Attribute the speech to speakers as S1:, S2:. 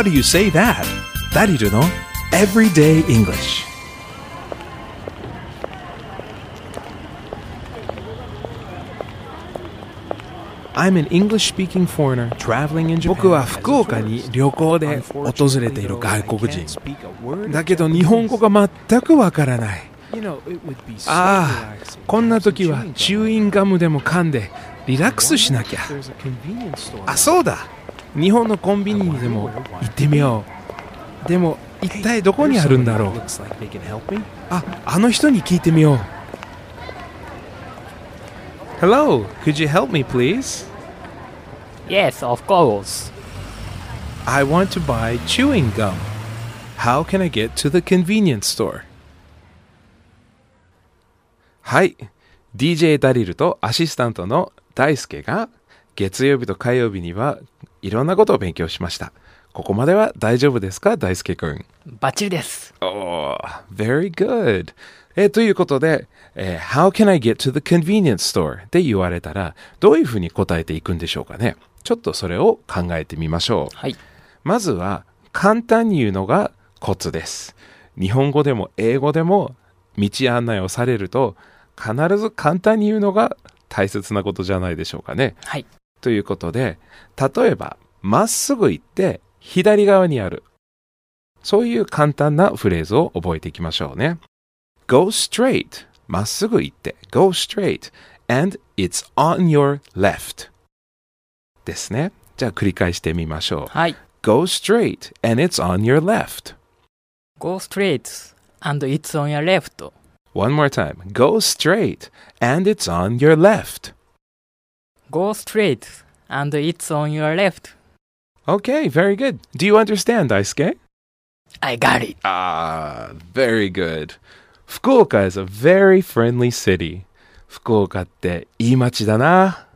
S1: How do you say that? ダリルの Everyday English I'm an English-speaking foreigner traveling in Japan 僕は福岡に旅行で訪れている外国人だけど日本語が全くわからないああこんな時はチューインガムでも噛んでリラックスしなきゃあそうだ日本のコンビニにでも行ってみようでも一体どこにあるんだろうああの人に聞いてみよう Hello, could you help me please?
S2: Yes, of course.
S1: I want to buy chewing gum. How can I get to the convenience store? はい。DJ ダリルとアシスタントの大輔が月曜日と火曜日にはいろんなことを勉強しました。ここまでは大丈夫ですか大輔くん。
S2: バッチリです。
S1: Oh, very good. えーということで、えー How can I get to the convenience store? って言われたら、どういうふうに答えていくんでしょうかね。ちょっとそれを考えてみましょう。
S2: はい。
S1: まずは、簡単に言うのがコツです。日本語でも英語でも道案内をされると、必ず簡単に言うのが大切なことじゃないでしょうかね。
S2: はい。
S1: ということで、例えば、まっすぐ行って左側にある。そういう簡単なフレーズを覚えていきましょうね。go straight まっすぐ行って go straight and it's on your left ですね。じゃあ繰り返してみましょう。
S2: はい。
S1: go straight and it's on your left
S2: Go straight and it's on your left.
S1: one more time go straight and it's on your left
S2: Go straight and it's on your left.
S1: okay very good do you understand Daisuke?
S2: I got it.
S1: Ah, very good. 福岡 is a very friendly city. 福岡っていい街だな。